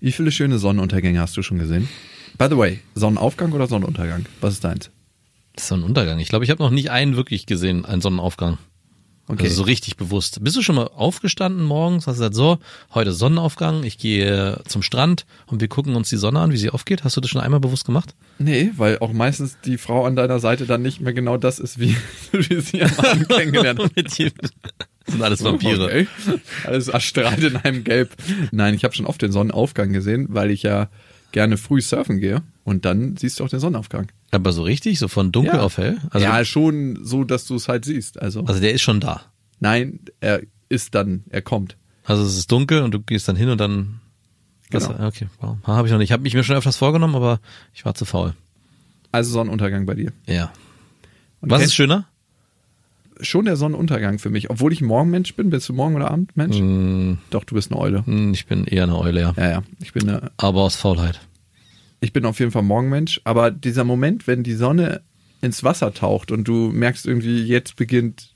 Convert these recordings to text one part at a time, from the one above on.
Wie viele schöne Sonnenuntergänge hast du schon gesehen? By the way, Sonnenaufgang oder Sonnenuntergang? Was ist deins? Sonnenuntergang. Ich glaube, ich habe noch nicht einen wirklich gesehen, einen Sonnenaufgang. Okay. Also so richtig bewusst. Bist du schon mal aufgestanden morgens? Hast du gesagt, so, heute Sonnenaufgang, ich gehe zum Strand und wir gucken uns die Sonne an, wie sie aufgeht. Hast du das schon einmal bewusst gemacht? Nee, weil auch meistens die Frau an deiner Seite dann nicht mehr genau das ist, wie, wie sie am Abend kennengelernt hat. Das sind alles Vampire. Okay. Alles erstrahlt in einem Gelb. Nein, ich habe schon oft den Sonnenaufgang gesehen, weil ich ja gerne früh surfen gehe und dann siehst du auch den Sonnenaufgang. Aber so richtig, so von dunkel Ja. auf hell? Also, ja, schon so, dass du es halt siehst. Also, also der ist schon da. nein, er ist dann, er kommt. Also es ist dunkel und du gehst dann hin und dann. Genau. Das, okay, wow. Habe ich noch nicht. Ich habe mich mir schon öfters vorgenommen, aber ich war zu faul. Also Sonnenuntergang bei dir. Ja. Und Was ist schöner? schon der Sonnenuntergang für mich. Obwohl ich Morgenmensch bin. Bist du Morgen- oder Abendmensch? Hm, Doch, du bist eine Eule. hm, Ich bin eher eine Eule, ja. Ja, ja. Ich bin, eine, Aber aus Faulheit. Ich bin auf jeden Fall Morgenmensch. Aber dieser Moment, wenn die Sonne ins Wasser taucht und du merkst irgendwie, jetzt beginnt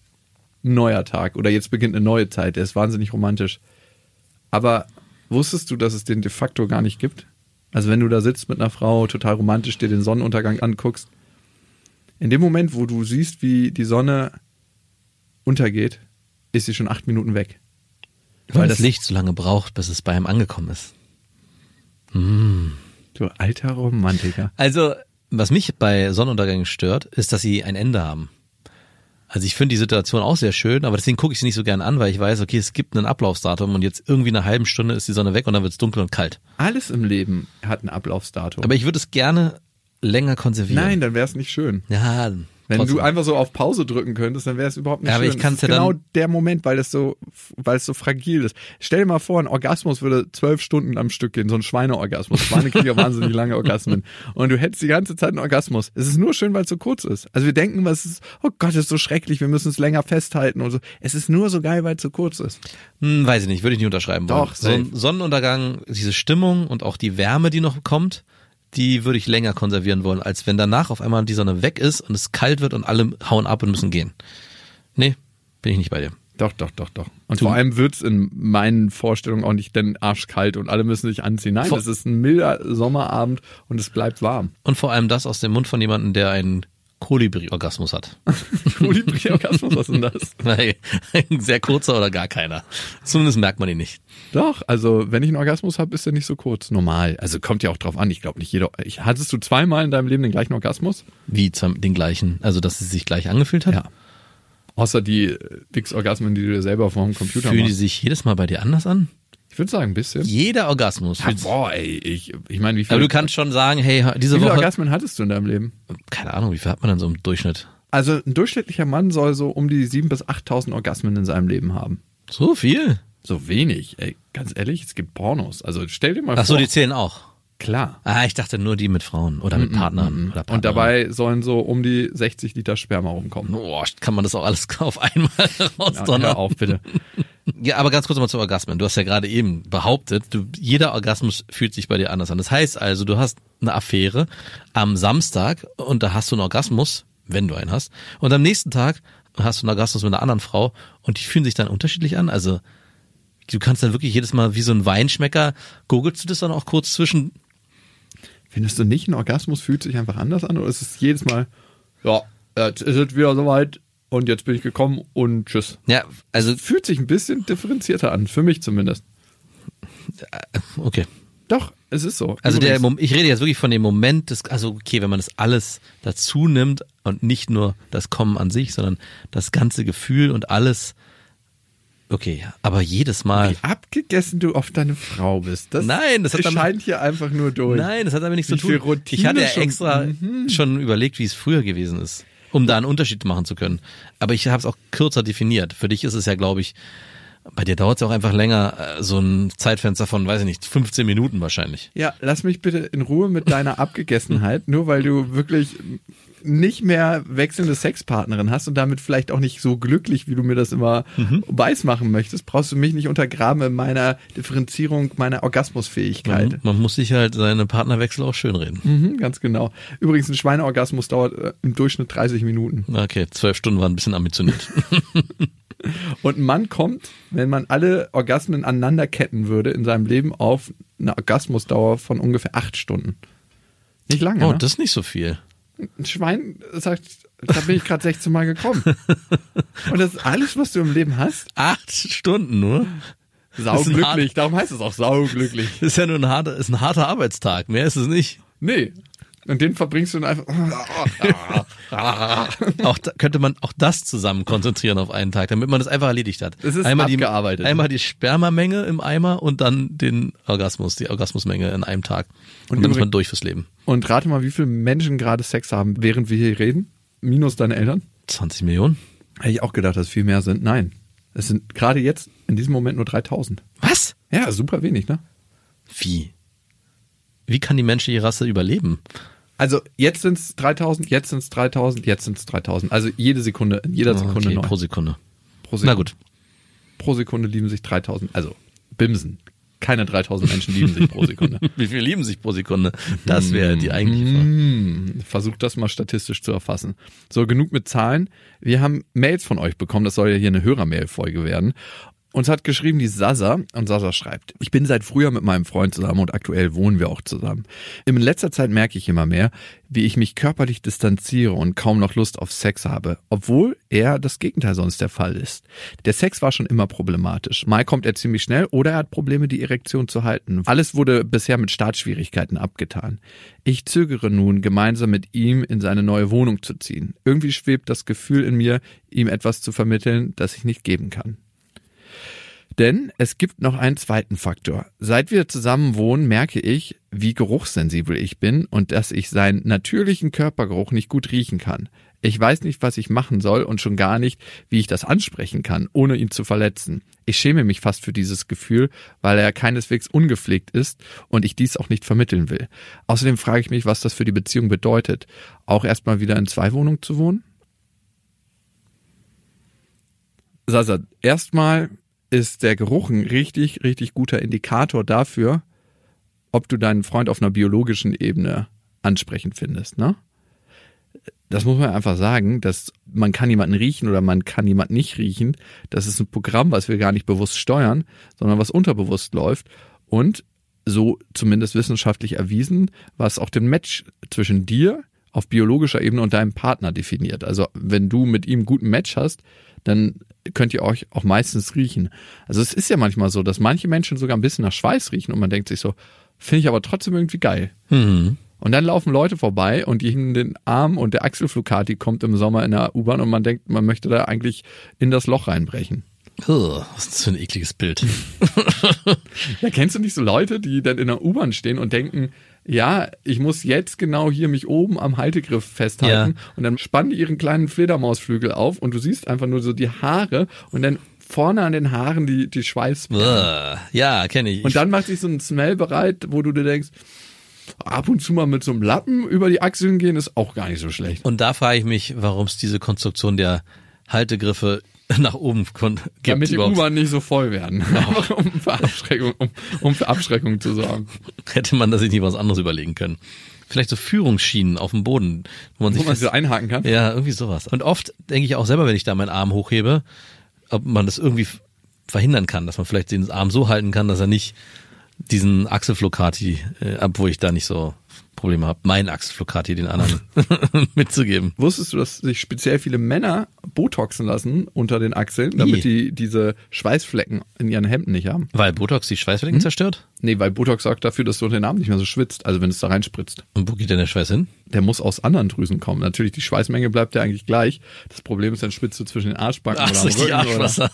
ein neuer Tag oder jetzt beginnt eine neue Zeit, der ist wahnsinnig romantisch. Aber wusstest du, dass es den de facto gar nicht gibt? Also wenn du da sitzt mit einer Frau, total romantisch dir den Sonnenuntergang anguckst, in dem Moment, wo du siehst, wie die Sonne untergeht, ist sie schon acht Minuten weg. Weil das das- Licht so lange braucht, bis es bei ihm angekommen ist. Du alter Romantiker. Also, was mich bei Sonnenuntergängen stört, ist, dass sie ein Ende haben. Also ich finde die Situation auch sehr schön, aber deswegen gucke ich sie nicht so gern an, weil ich weiß, okay, es gibt ein Ablaufsdatum und jetzt irgendwie in einer halben Stunde ist die Sonne weg und dann wird es dunkel und kalt. Alles im Leben hat ein Ablaufsdatum. Aber ich würde es gerne länger konservieren. Nein, dann wäre es nicht schön. Ja, Wenn trotzdem. du einfach so auf Pause drücken könntest, dann wäre es überhaupt nicht Ja, aber schön. ich kann's ja genau dann- der Moment, weil es so, weil es so fragil ist. Stell dir mal vor, ein Orgasmus würde zwölf Stunden am Stück gehen, so ein Schweineorgasmus. Schweine kriegen ja wahnsinnig lange Orgasmen. Und du hättest die ganze Zeit einen Orgasmus. Es ist nur schön, weil es so kurz ist. Also wir denken, was ist, oh Gott, das ist so schrecklich, wir müssen es länger festhalten und so. Es ist nur so geil, weil es so kurz ist. Hm, weiß ich nicht, würde ich nicht unterschreiben wollen. Doch, so ein. Sonnenuntergang, diese Stimmung und auch die Wärme, die noch kommt, die würde ich länger konservieren wollen, als wenn danach auf einmal die Sonne weg ist und es kalt wird und alle hauen ab und müssen gehen. Nee, bin ich nicht bei dir. Doch, doch, doch, doch. Und vor allem wird's in meinen Vorstellungen auch nicht denn arschkalt und alle müssen sich anziehen. Nein, es ist ein milder Sommerabend und es bleibt warm. Und vor allem das aus dem Mund von jemandem, der einen Kolibri-Orgasmus hat. Kolibri-Orgasmus, was ist denn das? Nein, ein sehr kurzer oder gar keiner. Zumindest merkt man ihn nicht. Doch, also wenn ich einen Orgasmus habe, ist der nicht so kurz. Normal. Also kommt ja auch drauf an. Ich glaube nicht jeder. Ich, hattest du zweimal in deinem Leben den gleichen Orgasmus? Wie zum- den gleichen, also dass es sich gleich angefühlt hat? Ja. Außer die Wix-Orgasmen, die du dir selber vom Computer Fühlen die sich jedes Mal bei dir anders an? Ich würde sagen, ein bisschen. Jeder Orgasmus. Ja, boah, ey, ich, ich meine, wie aber viele, du kannst schon sagen, hey, wie diese viele Woche, Orgasmen hattest du in deinem Leben? keine Ahnung, wie viel hat man denn so im Durchschnitt? Also ein durchschnittlicher Mann soll so um die 7.000 bis 8.000 Orgasmen in seinem Leben haben. So viel? So wenig, ey, ganz ehrlich, es gibt Pornos. Also stell dir mal Ach so, vor. die zählen auch. Klar. Ah, ich dachte nur die mit Frauen oder mit Partnern oder Partnern. Und dabei sollen so um die 60 Liter Sperma rumkommen. Boah, kann man das auch alles auf einmal Ja, rausdonnern? hör auf, bitte. Ja, aber ganz kurz mal zu Orgasmen. Du hast ja gerade eben behauptet, du, jeder Orgasmus fühlt sich bei dir anders an. Das heißt also, du hast eine Affäre am Samstag und da hast du einen Orgasmus, wenn du einen hast. Und am nächsten Tag hast du einen Orgasmus mit einer anderen Frau und die fühlen sich dann unterschiedlich an. Also du kannst dann wirklich jedes Mal wie so ein Weinschmecker, gurgelst du das dann auch kurz zwischen Findest du nicht, ein Orgasmus fühlt sich einfach anders an oder ist es jedes Mal, ja, jetzt ist es wieder soweit und jetzt bin ich gekommen und tschüss. Ja, also Fühlt sich ein bisschen differenzierter an, für mich zumindest. okay. Doch, es ist so. Also der. Mom- ich rede jetzt wirklich von dem Moment des, also okay, wenn man das alles dazu nimmt und nicht nur das Kommen an sich, sondern das ganze Gefühl und alles. Okay, aber jedes Mal. Wie abgegessen du auf deine Frau bist. Das Nein, das hat damit- scheint hier einfach nur durch. Nein, das hat damit nichts Wie zu tun. Routine Ich hatte ja schon- extra Mhm. schon überlegt, wie es früher gewesen ist, um da einen Unterschied machen zu können. Aber ich habe es auch kürzer definiert. Für dich ist es ja, glaube ich, Bei dir dauert es auch einfach länger, äh, so ein Zeitfenster von, weiß ich nicht, 15 Minuten wahrscheinlich. Ja, lass mich bitte in Ruhe mit deiner Abgegessenheit, nur weil du wirklich nicht mehr wechselnde Sexpartnerin hast und damit vielleicht auch nicht so glücklich, wie du mir das immer Mhm. weiß machen möchtest, brauchst du mich nicht untergraben in meiner Differenzierung meiner Orgasmusfähigkeit. Man, man muss sich halt seine Partnerwechsel auch schönreden. Mhm, ganz genau. Übrigens, ein Schweineorgasmus dauert äh, im Durchschnitt 30 Minuten. Okay, zwölf Stunden waren ein bisschen ambitioniert. Und ein Mann kommt, wenn man alle Orgasmen aneinander ketten würde in seinem Leben, auf eine Orgasmusdauer von ungefähr acht Stunden. Nicht lange, Oh, ne? das ist nicht so viel. Ein Schwein sagt, da bin ich gerade 16 Mal gekommen. Und das ist alles, was du im Leben hast? Acht Stunden nur? Sauglücklich. Darum heißt es auch sauglücklich. Das ist ja nur ein harter, ist ein harter Arbeitstag. Mehr ist es nicht. Nee. Und den verbringst du dann einfach. Auch da, könnte man auch das zusammen konzentrieren auf einen Tag, damit man das einfach erledigt hat. Es ist einmal abgearbeitet. Die, einmal die Spermamenge im Eimer und dann den Orgasmus, die Orgasmusmenge in einem Tag. Und, Und dann ist man durch fürs Leben. Und rate mal, wie viele Menschen gerade Sex haben, während wir hier reden? Minus deine Eltern? 20 Millionen? Hätte ich auch gedacht, dass es viel mehr sind. Nein. Es sind gerade jetzt in diesem Moment nur 3000. Was? Ja, super wenig, ne? Wie? Wie kann die menschliche Rasse überleben? Also jetzt sind es 3000, jetzt sind es 3000, jetzt sind es 3000. Also jede Sekunde, in jeder Sekunde okay, neu. pro Sekunde. Pro Sekunde. Na gut. Pro Sekunde lieben sich 3000. Also Bimsen. Keine 3000 Menschen lieben sich pro Sekunde. Wie viel lieben sich pro Sekunde? Das wäre die eigentliche Frage. Versucht das mal statistisch zu erfassen. So, genug mit Zahlen. Wir haben Mails von euch bekommen. Das soll ja hier eine Hörermail-Folge werden. Uns hat geschrieben die Sasa und Sasa schreibt, ich bin seit früher mit meinem Freund zusammen und aktuell wohnen wir auch zusammen. In letzter Zeit merke ich immer mehr, wie ich mich körperlich distanziere und kaum noch Lust auf Sex habe, obwohl eher das Gegenteil sonst der Fall ist. Der Sex war schon immer problematisch. Mal kommt er ziemlich schnell oder er hat Probleme, die Erektion zu halten. Alles wurde bisher mit Startschwierigkeiten abgetan. Ich zögere nun, gemeinsam mit ihm in seine neue Wohnung zu ziehen. Irgendwie schwebt das Gefühl in mir, ihm etwas zu vermitteln, das ich nicht geben kann. Denn es gibt noch einen zweiten Faktor. Seit wir zusammen wohnen, merke ich, wie geruchssensibel ich bin und dass ich seinen natürlichen Körpergeruch nicht gut riechen kann. Ich weiß nicht, was ich machen soll und schon gar nicht, wie ich das ansprechen kann, ohne ihn zu verletzen. Ich schäme mich fast für dieses Gefühl, weil er keineswegs ungepflegt ist und ich dies auch nicht vermitteln will. Außerdem frage ich mich, was das für die Beziehung bedeutet. Auch erstmal wieder in zwei Wohnungen zu wohnen? Sasa, erstmal ist der Geruch ein richtig, richtig guter Indikator dafür, ob du deinen Freund auf einer biologischen Ebene ansprechend findest, ne? Das muss man einfach sagen, dass man kann jemanden riechen oder man kann jemanden nicht riechen. Das ist ein Programm, was wir gar nicht bewusst steuern, sondern was unterbewusst läuft und so zumindest wissenschaftlich erwiesen, was auch den Match zwischen dir auf biologischer Ebene und deinem Partner definiert. Also wenn du mit ihm einen guten Match hast, dann könnt ihr euch auch meistens riechen. Also es ist ja manchmal so, dass manche Menschen sogar ein bisschen nach Schweiß riechen und man denkt sich so, finde ich aber trotzdem irgendwie geil. Mhm. Und dann laufen Leute vorbei und die hingen den Arm und der Achselflugati kommt im Sommer in der U-Bahn und man denkt, man möchte da eigentlich in das Loch reinbrechen. Ugh, was ist das für ein ekliges Bild? Ja, kennst du nicht so Leute, die dann in der U-Bahn stehen und denken, ja, ich muss jetzt genau hier mich oben am Haltegriff festhalten Ja. und dann spannen die ihren kleinen Fledermausflügel auf und du siehst einfach nur so die Haare und dann vorne an den Haaren die, die. Ugh, ja, kenne ich. Und dann macht sich so ein Smell bereit, wo du dir denkst, ab und zu mal mit so einem Lappen über die Achseln gehen ist auch gar nicht so schlecht. Und da frage ich mich, warum es diese Konstruktion der Haltegriffe nach oben gibt. Damit die. U-Bahn nicht so voll werden. Einfach um für Abschreckung, um, um für Abschreckung zu sorgen. Hätte man da sich nicht was anderes überlegen können. Vielleicht so Führungsschienen auf dem Boden, wo man Wo sich man fest- so einhaken kann. Ja, irgendwie sowas. Und oft denke ich auch selber, wenn ich da meinen Arm hochhebe, ob man das irgendwie verhindern kann, dass man vielleicht den Arm so halten kann, dass er nicht diesen Achselflokati, äh, obwohl ich da nicht so Probleme habe, meinen Achselflokati den anderen mitzugeben. Wusstest du, dass sich speziell viele Männer Botoxen lassen unter den Achseln, damit die diese Schweißflecken in ihren Hemden nicht haben? Weil Botox die Schweißflecken Hm? zerstört? Nee, weil Botox sorgt dafür, dass du den Arm nicht mehr so schwitzt, also wenn es da reinspritzt. Und wo geht denn der Schweiß hin? Der muss aus anderen Drüsen kommen. Natürlich, die Schweißmenge bleibt ja eigentlich gleich. Das Problem ist, dann spitzt du zwischen den Arschbacken Ach, oder am Rücken Arschwasser.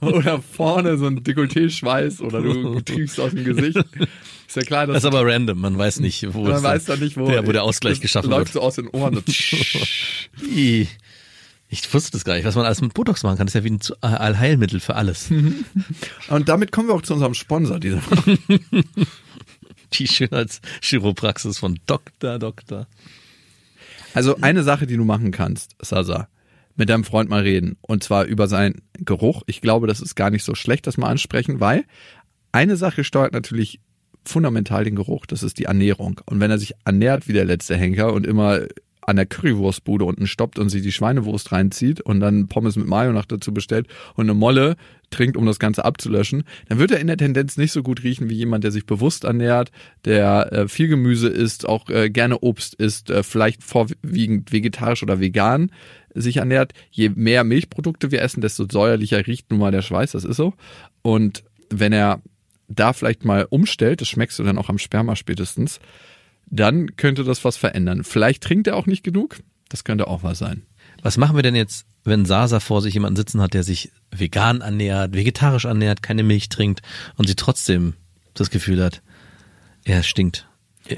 oder, oder vorne so ein Dekolleté-Schweiß oder du triefst aus dem Gesicht. Ist ja klar, dass Das ist aber random, man weiß nicht, wo man es weiß dann nicht, wo, der, wo der Ausgleich geschaffen läuft wird. so aus den Ohren. Ich wusste das gar nicht, was man alles mit Botox machen kann. Das ist ja wie ein Zu- Allheilmittel für alles. Und damit kommen wir auch zu unserem Sponsor dieser Woche. Die Schönheitschiropraxis von Dr. Doktor. Also eine Sache, die du machen kannst, Sasa, mit deinem Freund mal reden. Und zwar über seinen Geruch. Ich glaube, das ist gar nicht so schlecht, das mal ansprechen, weil eine Sache steuert natürlich fundamental den Geruch. Das ist die Ernährung. Und wenn er sich ernährt wie der letzte Henker und immer an der Currywurstbude unten stoppt und sie die Schweinewurst reinzieht und dann Pommes mit Mayo noch dazu bestellt und eine Molle trinkt, um das Ganze abzulöschen, dann wird er in der Tendenz nicht so gut riechen wie jemand, der sich bewusst ernährt, der äh, viel Gemüse isst, auch äh, gerne Obst isst, äh, vielleicht vorwiegend vegetarisch oder vegan sich ernährt. Je mehr Milchprodukte wir essen, desto säuerlicher riecht nun mal der Schweiß, das ist so. Und wenn er da vielleicht mal umstellt, das schmeckst du dann auch am Sperma spätestens, dann könnte das was verändern. Vielleicht trinkt er auch nicht genug, das könnte auch was sein. Was machen wir denn jetzt, wenn Sasa vor sich jemanden sitzen hat, der sich vegan ernährt, vegetarisch ernährt, keine Milch trinkt und sie trotzdem das Gefühl hat, er stinkt?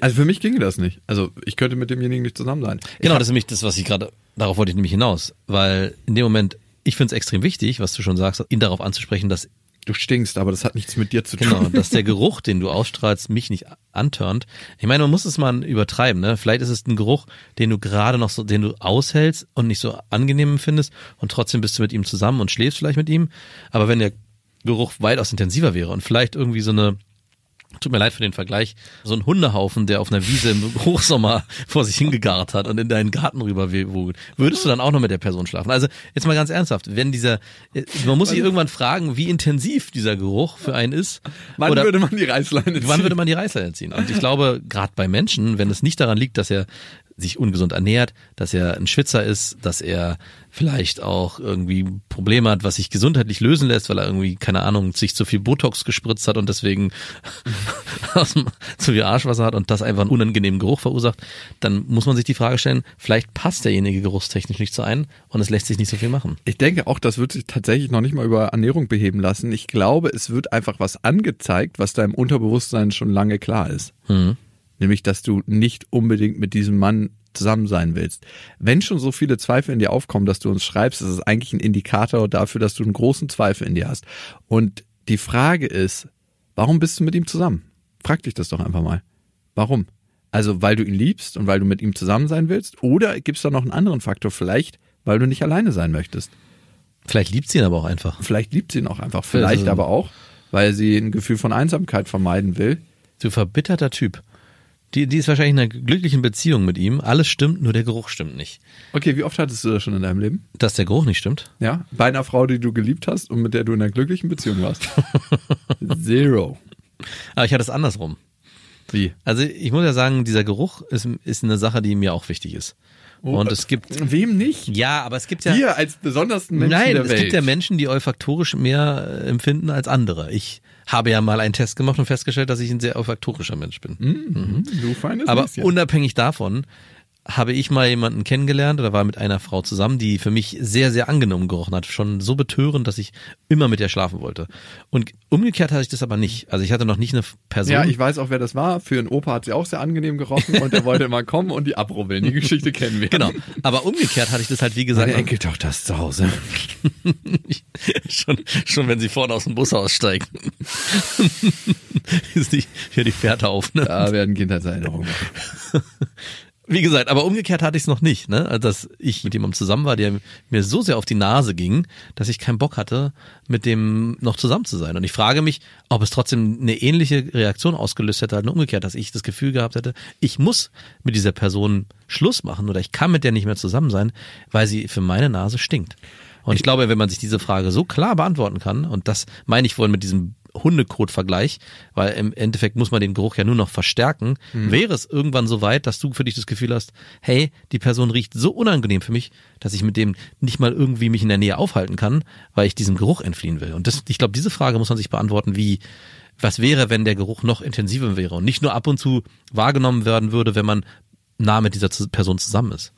Also für mich ginge das nicht. Also ich könnte mit demjenigen nicht zusammen sein. Genau, das ist nämlich das, was ich gerade, darauf wollte ich nämlich hinaus. Weil in dem Moment, ich finde es extrem wichtig, was du schon sagst, ihn darauf anzusprechen, dass du stinkst, aber das hat nichts mit dir zu tun. Genau, dass der Geruch, den du ausstrahlst, mich nicht antörnt. Ich meine, man muss es mal übertreiben, ne? Vielleicht ist es ein Geruch, den du gerade noch so, den du aushältst und nicht so angenehm findest und trotzdem bist du mit ihm zusammen und schläfst vielleicht mit ihm. Aber wenn der Geruch weitaus intensiver wäre und vielleicht irgendwie so eine Tut mir leid für den Vergleich. So ein Hundehaufen, der auf einer Wiese im Hochsommer vor sich hingegart hat und in deinen Garten rüber wogt. Würdest du dann auch noch mit der Person schlafen? Also jetzt mal ganz ernsthaft, wenn dieser, äh, man muss sich irgendwann fragen, wie intensiv dieser Geruch für einen ist. Wann Oder würde man die Reißleine ziehen? wann würde man die Reißleine ziehen? Und ich glaube, gerade bei Menschen, wenn es nicht daran liegt, dass er sich ungesund ernährt, dass er ein Schwitzer ist, dass er vielleicht auch irgendwie Probleme hat, was sich gesundheitlich lösen lässt, weil er irgendwie, keine Ahnung, sich zu viel Botox gespritzt hat und deswegen zu viel Arschwasser hat und das einfach einen unangenehmen Geruch verursacht, dann muss man sich die Frage stellen, vielleicht passt derjenige geruchstechnisch nicht zu einem und es lässt sich nicht so viel machen. Ich denke auch, das wird sich tatsächlich noch nicht mal über Ernährung beheben lassen. Ich glaube, es wird einfach was angezeigt, was deinem Unterbewusstsein schon lange klar ist. Mhm. Nämlich, dass du nicht unbedingt mit diesem Mann zusammen sein willst. Wenn schon so viele Zweifel in dir aufkommen, dass du uns schreibst, ist es eigentlich ein Indikator dafür, dass du einen großen Zweifel in dir hast. Und die Frage ist, warum bist du mit ihm zusammen? Frag dich das doch einfach mal. Warum? Also, weil du ihn liebst und weil du mit ihm zusammen sein willst? Oder gibt es da noch einen anderen Faktor? Vielleicht, weil du nicht alleine sein möchtest. Vielleicht liebt sie ihn aber auch einfach. Vielleicht liebt sie ihn auch einfach. Vielleicht Also- aber auch, weil sie ein Gefühl von Einsamkeit vermeiden will. Du verbitterter Typ. Die, die ist wahrscheinlich in einer glücklichen Beziehung mit ihm. Alles stimmt, nur der Geruch stimmt nicht. Okay, wie oft hattest du das schon in deinem Leben? Dass der Geruch nicht stimmt? Ja, bei einer Frau, die du geliebt hast und mit der du in einer glücklichen Beziehung warst. Zero. Aber ich hatte es andersrum. Wie? Also ich muss ja sagen, dieser Geruch ist, ist eine Sache, die mir auch wichtig ist. Und es gibt, Wem nicht? ja, aber es gibt ja, Dir als besondersten Menschen nein, der es Welt. gibt ja Menschen, die olfaktorisch mehr äh, empfinden als andere. Ich habe ja mal einen Test gemacht und festgestellt, dass ich ein sehr olfaktorischer Mensch bin. Mhm. Du feines Aber Näschen. unabhängig davon habe ich mal jemanden kennengelernt oder war mit einer Frau zusammen, die für mich sehr, sehr angenommen gerochen hat. Schon so betörend, dass ich immer mit ihr schlafen wollte. Und umgekehrt hatte ich das aber nicht. Also ich hatte noch nicht eine Person. Ja, ich weiß auch, wer das war. Für einen Opa hat sie auch sehr angenehm gerochen und er wollte immer kommen und die abrubbeln. Die Geschichte kennen wir. Genau. Aber umgekehrt hatte ich das halt, wie gesagt, Meine Enkeltochter ist zu Hause. schon, schon wenn sie vorne aus dem Bus aussteigt. ist nicht hier die Fährte auf, ne? Da werden Kindheitserinnerungen. Wie gesagt, aber umgekehrt hatte ich es noch nicht, ne? Also, Dass ich mit jemandem zusammen war, der mir so sehr auf die Nase ging, dass ich keinen Bock hatte, mit dem noch zusammen zu sein. Und ich frage mich, ob es trotzdem eine ähnliche Reaktion ausgelöst hätte, halt nur umgekehrt, dass ich das Gefühl gehabt hätte, ich muss mit dieser Person Schluss machen oder ich kann mit der nicht mehr zusammen sein, weil sie für meine Nase stinkt. Und ich glaube, wenn man sich diese Frage so klar beantworten kann, und das meine ich wohl mit diesem Hundekot-Vergleich, weil im Endeffekt muss man den Geruch ja nur noch verstärken, wäre es irgendwann so weit, dass du für dich das Gefühl hast, hey, die Person riecht so unangenehm für mich, dass ich mit dem nicht mal irgendwie mich in der Nähe aufhalten kann, weil ich diesem Geruch entfliehen will. Und das, ich glaube, diese Frage muss man sich beantworten, wie, was wäre, wenn der Geruch noch intensiver wäre und nicht nur ab und zu wahrgenommen werden würde, wenn man nah mit dieser Person zusammen ist.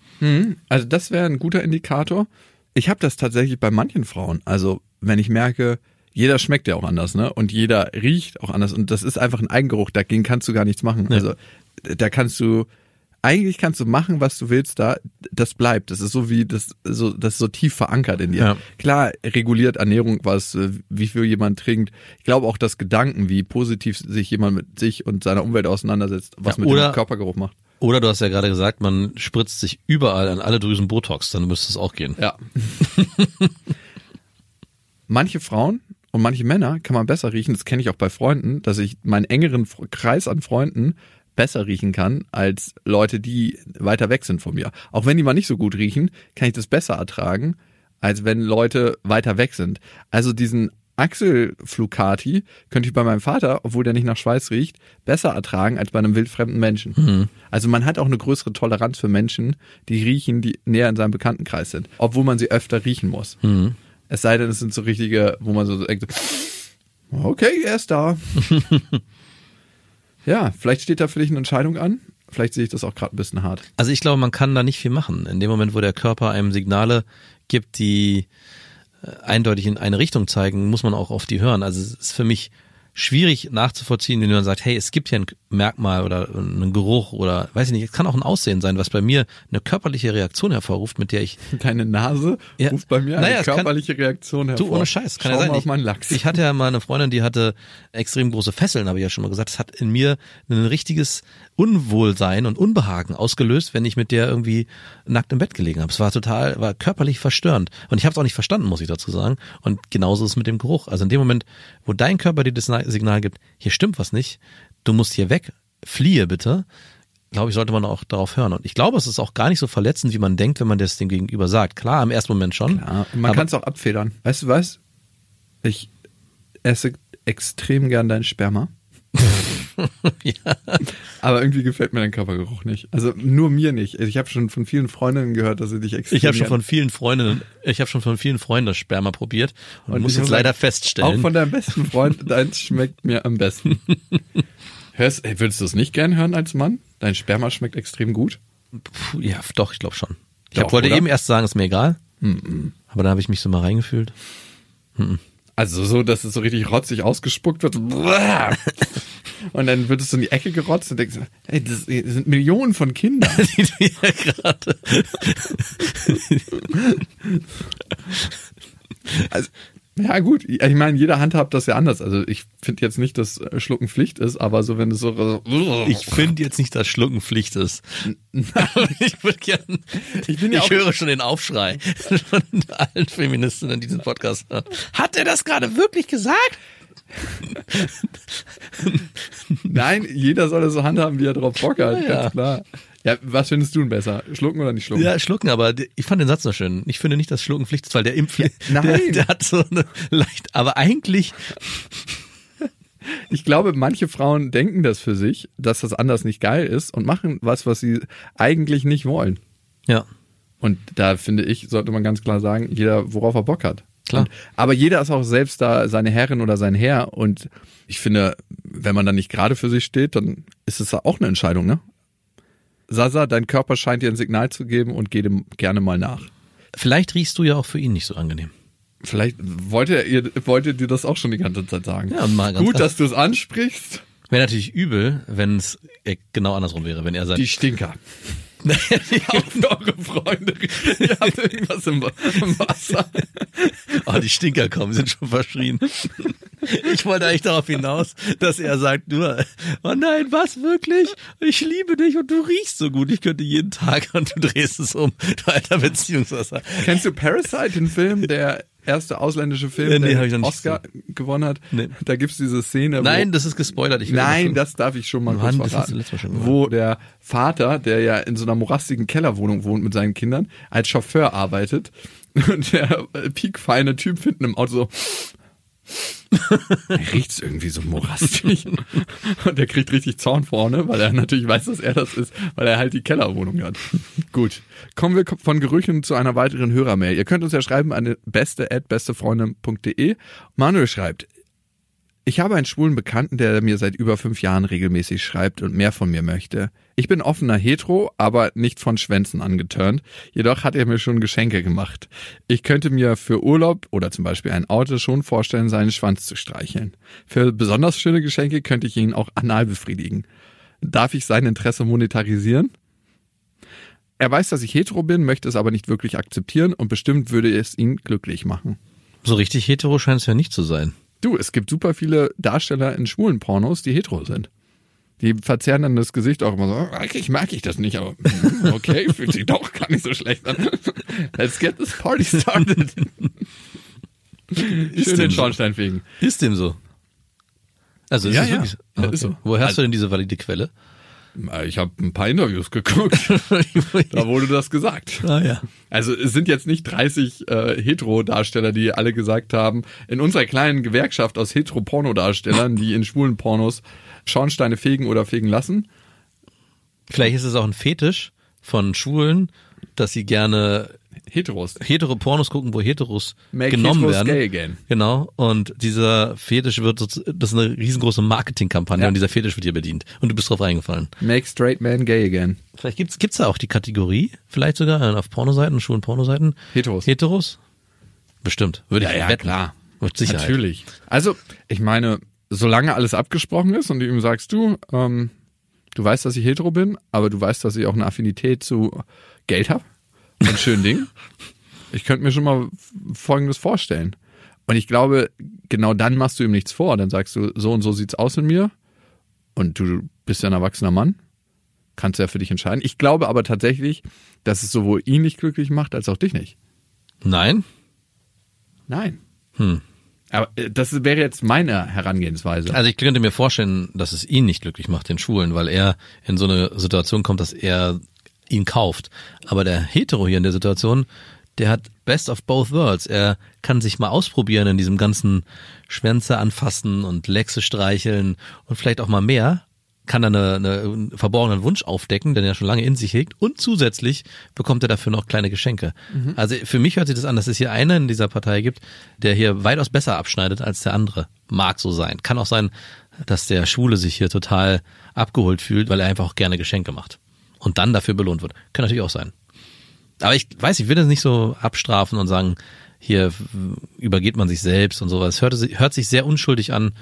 Also das wäre ein guter Indikator. Ich habe das tatsächlich bei manchen Frauen. Also wenn ich merke, jeder schmeckt ja auch anders, ne? Und jeder riecht auch anders. Und das ist einfach ein Eigengeruch. Dagegen kannst du gar nichts machen. Also da kannst du eigentlich kannst du machen, was du willst da, das bleibt. Das ist so wie, das, so, das ist so tief verankert in dir. Ja. Klar, reguliert Ernährung, was, äh, wie viel jemand trinkt. Ich glaube auch, dass Gedanken, wie positiv sich jemand mit sich und seiner Umwelt auseinandersetzt, was Ja, mit dem Körpergeruch macht. Oder du hast ja gerade gesagt, man spritzt sich überall an alle Drüsen Botox, dann müsste es auch gehen. Ja. manche Frauen und manche Männer kann man besser riechen. Das kenne ich auch bei Freunden, dass ich meinen engeren Kreis an Freunden besser riechen kann als Leute, die weiter weg sind von mir. Auch wenn die mal nicht so gut riechen, kann ich das besser ertragen, als wenn Leute weiter weg sind. Also diesen Axel Flucati könnte ich bei meinem Vater, obwohl der nicht nach Schweiß riecht, besser ertragen als bei einem wildfremden Menschen. Also man hat auch eine größere Toleranz für Menschen, die riechen, die näher in seinem Bekanntenkreis sind, obwohl man sie öfter riechen muss. Es sei denn, es sind so richtige, wo man so denkt, okay, er ist da. ja, vielleicht steht da für dich eine Entscheidung an. Vielleicht sehe ich das auch gerade ein bisschen hart. Also ich glaube, man kann da nicht viel machen. In dem Moment, wo der Körper einem Signale gibt, die äh, eindeutig in eine Richtung zeigen, muss man auch auf die hören. Also es ist für mich schwierig nachzuvollziehen, wenn man sagt, hey, es gibt hier ein Merkmal oder einen Geruch oder weiß ich nicht, es kann auch ein Aussehen sein, was bei mir eine körperliche Reaktion hervorruft, mit der ich Deine Nase Ja. ruft bei mir Naja, eine es kann- körperliche Reaktion hervor. Du, ohne Scheiß, kann Schau ja sein. auf meinen Lachs. ich hatte ja mal eine Freundin, die hatte extrem große Fesseln, habe ich ja schon mal gesagt. Das hat in mir ein richtiges Unwohlsein und Unbehagen ausgelöst, wenn ich mit der irgendwie nackt im Bett gelegen habe. Es war total, war körperlich verstörend. Und ich habe es auch nicht verstanden, muss ich dazu sagen. Und genauso ist es mit dem Geruch. Also in dem Moment, wo dein Körper dir das Signal gibt, hier stimmt was nicht, du musst hier weg, fliehe bitte, glaube ich, sollte man auch darauf hören. Und ich glaube, es ist auch gar nicht so verletzend, wie man denkt, wenn man das dem Gegenüber sagt. Klar, im ersten Moment schon. Ja, man kann es auch abfedern. Weißt du was? Ich esse extrem gern dein Sperma. ja. Aber irgendwie gefällt mir dein Körpergeruch nicht. Also nur mir nicht. Ich habe schon von vielen Freundinnen gehört, dass sie dich extrem Ich habe schon von vielen Freundinnen, ich habe schon von vielen Freunden das Sperma probiert und, Und muss jetzt leider feststellen. Auch von deinem besten Freund, deins schmeckt mir am besten. Hörst, ey, würdest du es nicht gern hören als Mann? Dein Sperma schmeckt extrem gut. Puh, ja, doch, ich glaube schon. Ich hab, wollte oder? eben erst sagen, ist mir egal. Aber da habe ich mich so mal reingefühlt. Also so, dass es so richtig rotzig ausgespuckt wird. Und dann wird es so in die Ecke gerotzt und denkst, ey, das sind Millionen von Kindern. Ja gerade. Also, ja gut, ich meine, jeder handhabt das ja anders. Also ich finde jetzt nicht, dass äh, Schlucken Pflicht ist, aber so wenn es so... Ich finde jetzt nicht, dass Schlucken Pflicht ist. ich würde gerne. Ich bin ja ich höre schon den Aufschrei von allen Feministinnen in diesem Podcast. Hat er das gerade wirklich gesagt? Nein, jeder soll das so handhaben, wie er drauf Bock hat, Ja. ganz klar. Ja, was findest du denn besser? Schlucken oder nicht schlucken? Ja, schlucken, aber ich fand den Satz noch schön. Ich finde nicht, dass Schlucken Pflicht ist, weil der Impf, Ja, nein. der, der hat so eine leicht, aber eigentlich, Ich glaube, manche Frauen denken das für sich, dass das anders nicht geil ist und machen was, was sie eigentlich nicht wollen. ja, Und da finde ich, sollte man ganz klar sagen, jeder, worauf er Bock hat. Klar. Und, aber jeder ist auch selbst da seine Herrin oder sein Herr. Und ich finde, wenn man dann nicht gerade für sich steht, dann ist es auch eine Entscheidung, ne? Sasa, dein Körper scheint dir ein Signal zu geben und geh dem gerne mal nach. vielleicht riechst du ja auch für ihn nicht so angenehm. Vielleicht wollte ihr, wolltet ihr das auch schon die ganze Zeit sagen. Ja, mal ganz Gut, dass du es ansprichst. Wäre natürlich übel, wenn es äh, genau andersrum wäre, wenn er sagt, Die Stinker. Auch eure Freunde. Ihr habt irgendwas im Wasser. oh, die Stinker kommen, sind schon verschrien. Ich wollte eigentlich darauf hinaus, dass er sagt, du, oh nein, was wirklich? Ich liebe dich und du riechst so gut. Ich könnte jeden Tag und du drehst es um. Du alter Beziehungswasser. Kennst du Parasite, den Film, der erste ausländische Film, Äh, nee, der den Oscar gewonnen hat? Nee. Da gibt's diese Szene, Nein, das ist gespoilert. Ich Nein, noch- das darf ich schon mal Mann, kurz das verraten. letztes Mal schon. Wo der Vater, der ja in so einer morastigen Kellerwohnung wohnt mit seinen Kindern, als Chauffeur arbeitet und der piekfeine Typ hinten im Auto so riecht's irgendwie so morastig. Und der kriegt richtig Zorn vorne, weil er natürlich weiß, dass er das ist, weil er halt die Kellerwohnung hat. Gut. Kommen wir von Gerüchen zu einer weiteren Hörermail. Ihr könnt uns ja schreiben an beste.bestefreundin.de. Manuel schreibt, ich habe einen schwulen Bekannten, der mir seit über fünf Jahren regelmäßig schreibt und mehr von mir möchte. Ich bin offener Hetero, aber nicht von Schwänzen angeturnt. Jedoch hat er mir schon Geschenke gemacht. Ich könnte mir für Urlaub oder zum Beispiel ein Auto schon vorstellen, seinen Schwanz zu streicheln. Für besonders schöne Geschenke könnte ich ihn auch anal befriedigen. Darf ich sein Interesse monetarisieren? Er weiß, dass ich hetero bin, möchte es aber nicht wirklich akzeptieren und bestimmt würde es ihn glücklich machen. So richtig hetero scheint es ja nicht zu sein. Du, es gibt super viele Darsteller in schwulen Pornos, die hetero sind. Die verzerren dann das Gesicht auch immer so, "Ah, eigentlich mag ich das nicht, aber mm, okay, fühlt sich doch gar nicht so schlecht an. Let's get this party started. Schön den so? Schornstein fegen. Ist dem so? Also ist Ja, ja. wirklich? Okay. ist so. Woher hast Also- du denn diese valide Quelle? Ich habe ein paar Interviews geguckt, da wurde das gesagt. ah ja. Also es sind jetzt nicht 30 äh, Hetero-Darsteller, die alle gesagt haben, in unserer kleinen Gewerkschaft aus Hetero-Porno-Darstellern, die in schwulen Pornos Schornsteine fegen oder fegen lassen. Vielleicht ist es auch ein Fetisch von Schwulen, dass sie gerne Heteros. hetero Pornos gucken, wo Heteros Make genommen heteros werden. gay again. Genau. Und dieser Fetisch wird, das ist eine riesengroße Marketingkampagne Ja. und dieser Fetisch wird hier bedient. Und du bist drauf eingefallen. Make straight man gay again. Vielleicht gibt's gibt's da auch die Kategorie, vielleicht sogar äh, auf Pornoseiten, schwulen Pornoseiten. Heteros. Heteros? Bestimmt. Würde ich wetten. klar. Mit Sicherheit. Natürlich. Also, ich meine, solange alles abgesprochen ist und du ihm sagst, du, ähm, du weißt, dass ich hetero bin, aber du weißt, dass ich auch eine Affinität zu Geld habe und schönen Dingen. Ich könnte mir schon mal Folgendes vorstellen. Und ich glaube, genau dann machst du ihm nichts vor. Dann sagst du, so und so sieht's aus in mir. Und du bist ja ein erwachsener Mann. Kannst ja für dich entscheiden. Ich glaube aber tatsächlich, dass es sowohl ihn nicht glücklich macht, als auch dich nicht. Nein? Nein. Hm. Aber äh, das wäre jetzt meine Herangehensweise. Also ich könnte mir vorstellen, dass es ihn nicht glücklich macht, den Schwulen, weil er in so eine Situation kommt, dass er ihn kauft. Aber der Hetero hier in der Situation, der hat best of both worlds. Er kann sich mal ausprobieren in diesem ganzen Schwänze anfassen und Lexe streicheln und vielleicht auch mal mehr. Kann dann eine, eine, einen verborgenen Wunsch aufdecken, den er schon lange in sich hegt. Und zusätzlich bekommt er dafür noch kleine Geschenke. Also für mich hört sich das an, dass es hier einen in dieser Partei gibt, der hier weitaus besser abschneidet als der andere. Mag so sein. Kann auch sein, dass der Schwule sich hier total abgeholt fühlt, weil er einfach auch gerne Geschenke macht. Und dann dafür belohnt wird. Kann natürlich auch sein. Aber ich weiß, ich will das nicht so abstrafen und sagen, hier übergeht man sich selbst und sowas. Hört, hört sich sehr unschuldig an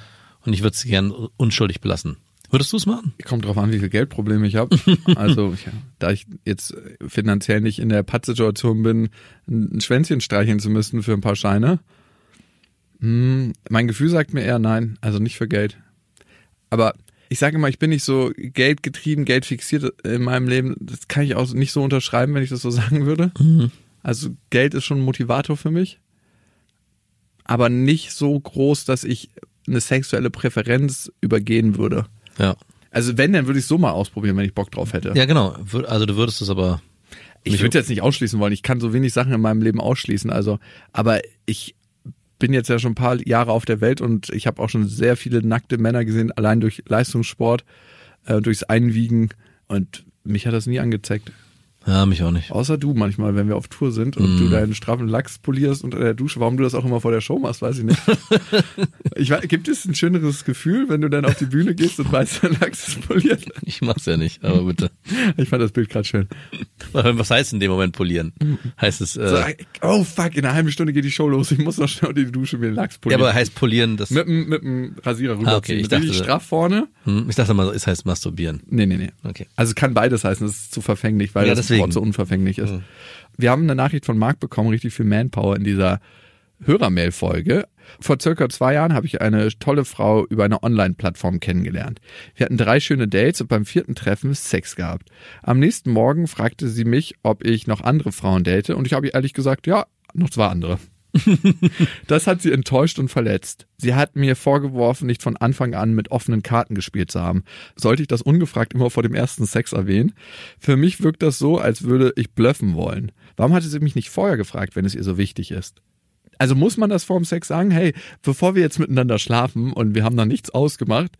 und ich würde es gern unschuldig belassen. Würdest du es machen? Kommt drauf an, wie viel Geldprobleme ich habe. Also, ja, da ich jetzt finanziell nicht in der Pattsituation bin, ein Schwänzchen streicheln zu müssen für ein paar Scheine. Hm, mein Gefühl sagt mir eher nein, also nicht für Geld. Aber ich sage immer, ich bin nicht so geldgetrieben, geldfixiert in meinem Leben. Das kann ich auch nicht so unterschreiben, wenn ich das so sagen würde. Also Geld ist schon ein Motivator für mich. Aber nicht so groß, dass ich eine sexuelle Präferenz übergehen würde. Ja. Also wenn, dann würde ich es so mal ausprobieren, wenn ich Bock drauf hätte. Ja, genau. Also du würdest es aber. ich würde jetzt nicht ausschließen wollen. Ich kann so wenig Sachen in meinem Leben ausschließen. Also, aber ich bin jetzt ja schon ein paar Jahre auf der Welt und ich habe auch schon sehr viele nackte Männer gesehen, allein durch Leistungssport, äh, durchs Einwiegen und mich hat das nie angezeigt. Ja, mich auch nicht. Außer du manchmal, wenn wir auf Tour sind und Mm. du deinen straffen Lachs polierst unter der Dusche. Warum du das auch immer vor der Show machst, weiß ich nicht. ich, wei- gibt es ein schöneres Gefühl, wenn du dann auf die Bühne gehst und weißt, dein Lachs ist poliert? Ich mach's ja nicht, aber bitte. Ich fand das Bild gerade schön. Was heißt in dem Moment polieren? Heißt es, So, äh, oh fuck, in einer halben Stunde geht die Show los. Ich muss noch schnell unter die Dusche mir den Lachs ja, polieren. aber heißt polieren, das, mit, mit dem Rasierer rüberziehen. Ah, okay, ich dachte- straff vorne. hm, ich dachte mal, es heißt masturbieren. Nee, nee, nee. Okay. Also kann beides heißen, das ist zu verfänglich, weil Ja, deswegen. Wort so unverfänglich ist. Wir haben eine Nachricht von Marc bekommen, richtig viel Manpower in dieser Hörermail-Folge. Vor circa zwei Jahren habe ich eine tolle Frau über eine Online-Plattform kennengelernt. Wir hatten drei schöne Dates und beim vierten Treffen Sex gehabt. Am nächsten Morgen fragte sie mich, ob ich noch andere Frauen date und ich habe ihr ehrlich gesagt, ja, noch zwei andere. Das hat sie enttäuscht und verletzt. Sie hat mir vorgeworfen, nicht von Anfang an mit offenen Karten gespielt zu haben. Sollte ich das ungefragt immer vor dem ersten Sex erwähnen? Für mich wirkt das so, als würde ich blöffen wollen. Warum hatte sie mich nicht vorher gefragt, wenn es ihr so wichtig ist? Also muss man das vor dem Sex sagen, hey, bevor wir jetzt miteinander schlafen und wir haben noch nichts ausgemacht,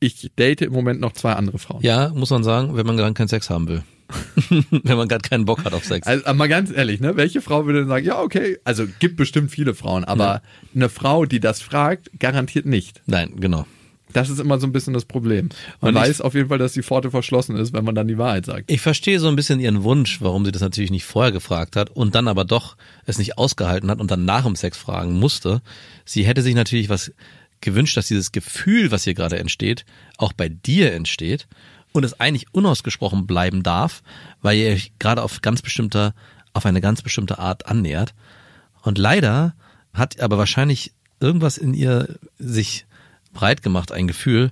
ich date im Moment noch zwei andere Frauen. Ja, muss man sagen, wenn man gerade keinen Sex haben will. wenn man gerade keinen Bock hat auf Sex. Also mal ganz ehrlich, ne? Welche Frau würde denn sagen, ja, okay, also gibt bestimmt viele Frauen, aber eine Frau, die das fragt, garantiert nicht. Nein, genau. Das ist immer so ein bisschen das Problem. Man weiß auf jeden Fall, dass die Pforte verschlossen ist, wenn man dann die Wahrheit sagt. Ich verstehe so ein bisschen ihren Wunsch, warum sie das natürlich nicht vorher gefragt hat und dann aber doch es nicht ausgehalten hat und dann nach dem Sex fragen musste. Sie hätte sich natürlich was gewünscht, dass dieses Gefühl, was hier gerade entsteht, auch bei dir entsteht, und es eigentlich unausgesprochen bleiben darf, weil ihr euch gerade auf ganz bestimmter, auf eine ganz bestimmte Art annähert. Und leider hat aber wahrscheinlich irgendwas in ihr sich breit gemacht, ein Gefühl,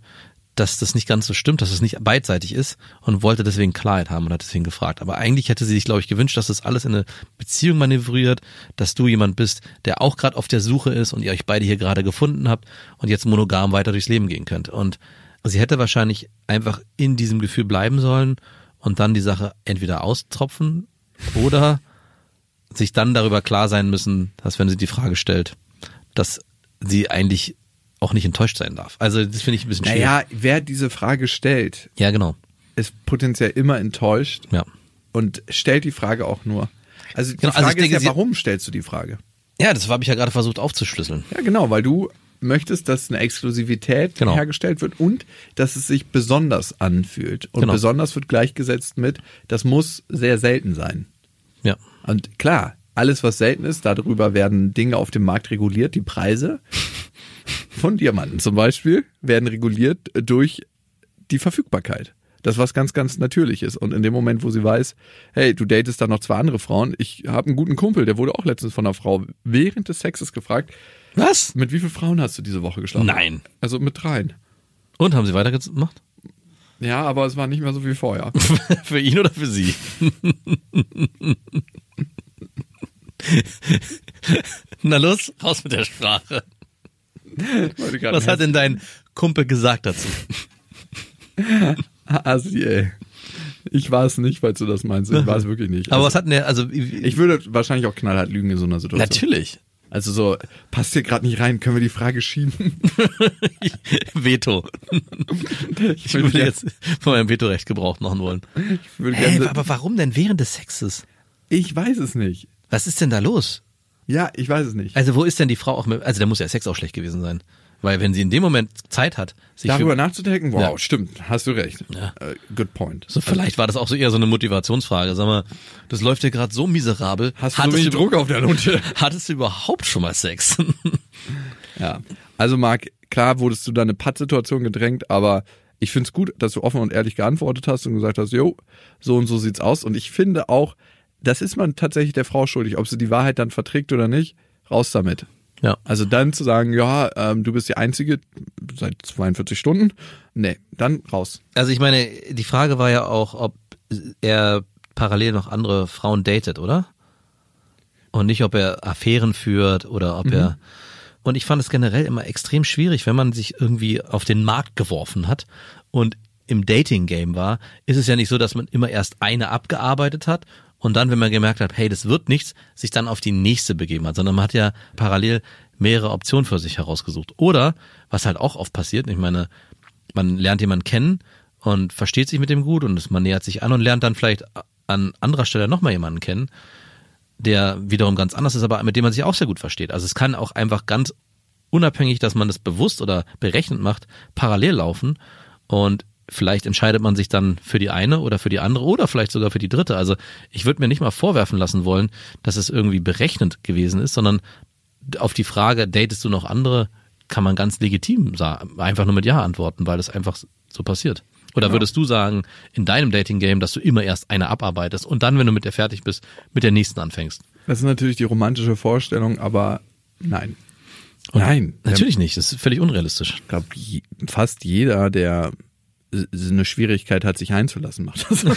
dass das nicht ganz so stimmt, dass es nicht beidseitig ist und wollte deswegen Klarheit haben und hat deswegen gefragt. Aber eigentlich hätte sie sich, glaube ich, gewünscht, dass das alles in eine Beziehung manövriert, dass du jemand bist, der auch gerade auf der Suche ist und ihr euch beide hier gerade gefunden habt und jetzt monogam weiter durchs Leben gehen könnt. Und sie hätte wahrscheinlich einfach in diesem Gefühl bleiben sollen und dann die Sache entweder austropfen oder sich dann darüber klar sein müssen, dass wenn sie die Frage stellt, dass sie eigentlich auch nicht enttäuscht sein darf. Also das finde ich ein bisschen schwierig. Naja, wer diese Frage stellt, Ja, genau. ist potenziell immer enttäuscht Ja. und stellt die Frage auch nur. Also die Genau, Frage also denke, ist ja, warum stellst du die Frage? Ja, das habe ich ja gerade versucht aufzuschlüsseln. Ja, genau, weil du möchtest, dass eine Exklusivität Genau. hergestellt wird und dass es sich besonders anfühlt. Und Genau. besonders wird gleichgesetzt mit, das muss sehr selten sein. Ja. Und klar, alles, was selten ist, darüber werden Dinge auf dem Markt reguliert. Die Preise von Diamanten zum Beispiel werden reguliert durch die Verfügbarkeit. Das was ganz, ganz natürlich ist. Und in dem Moment, wo sie weiß, hey, du datest da noch zwei andere Frauen, ich habe einen guten Kumpel, der wurde auch letztens von einer Frau während des Sexes gefragt, Was? mit wie vielen Frauen hast du diese Woche geschlafen? Nein. Also mit dreien. Und haben sie weitergemacht? Ja, aber es war nicht mehr so wie vorher. für ihn oder für sie? Na los, raus mit der Sprache. Was hat denn dein Kumpel gesagt dazu? Assi, ey. Ich war es nicht, falls du das meinst. Ich war es wirklich nicht. Aber Also, was hat denn der, also ich würde wahrscheinlich auch knallhart lügen in so einer Situation. natürlich. Also so, passt hier gerade nicht rein, können wir die Frage schieben? Veto. Ich würde jetzt von meinem Vetorecht Gebrauch machen wollen. Ich, würde Hey, aber warum denn während des Sexes? ich weiß es nicht. Was ist denn da los? Ja, ich weiß es nicht. Also wo ist denn die Frau auch mit, also da muss ja Sex auch schlecht gewesen sein. Weil wenn sie in dem Moment Zeit hat, sich Darüber nachzudenken, wow, Ja. stimmt, hast du recht. Ja. Äh, good point. so vielleicht war das auch so eher so eine Motivationsfrage. Sag mal, das läuft dir gerade so miserabel. Hast du Hattest Druck auf der Lunte? Hattest du überhaupt schon mal Sex? Ja. Also Marc, klar wurdest du da eine Pattsituation gedrängt, aber ich find's gut, dass du offen und ehrlich geantwortet hast und gesagt hast, jo, so und so sieht's aus. Und ich finde auch, das ist man tatsächlich der Frau schuldig, ob sie die Wahrheit dann verträgt oder nicht, raus damit. Ja. Also dann zu sagen, ja, ähm, du bist die Einzige seit 42 Stunden, nee, dann raus. Also ich meine, die Frage war ja auch, ob er parallel noch andere Frauen datet, oder? Und nicht, ob er Affären führt oder ob er. Und ich fand es generell immer extrem schwierig, wenn man sich irgendwie auf den Markt geworfen hat und im Dating-Game war, ist es ja nicht so, dass man immer erst eine abgearbeitet hat und dann, wenn man gemerkt hat, hey, das wird nichts, sich dann auf die nächste begeben hat, sondern man hat ja parallel mehrere Optionen für sich herausgesucht. Oder, was halt auch oft passiert, ich meine, man lernt jemanden kennen und versteht sich mit dem gut und man nähert sich an und lernt dann vielleicht an anderer Stelle nochmal jemanden kennen, der wiederum ganz anders ist, aber mit dem man sich auch sehr gut versteht. Also es kann auch einfach ganz unabhängig, dass man das bewusst oder berechnet macht, parallel laufen und vielleicht entscheidet man sich dann für die eine oder für die andere oder vielleicht sogar für die dritte. Also ich würde mir nicht mal vorwerfen lassen wollen, dass es irgendwie berechnet gewesen ist, sondern auf die Frage, datest du noch andere, kann man ganz legitim einfach nur mit Ja antworten, weil es einfach so passiert. Oder würdest du sagen, in deinem Dating-Game, dass du immer erst eine abarbeitest und dann, wenn du mit der fertig bist, mit der nächsten anfängst? Das ist natürlich die romantische Vorstellung, aber nein. Nein. Natürlich nicht, das ist völlig unrealistisch. Ich glaube, fast jeder, der eine Schwierigkeit hat, sich einzulassen, macht das.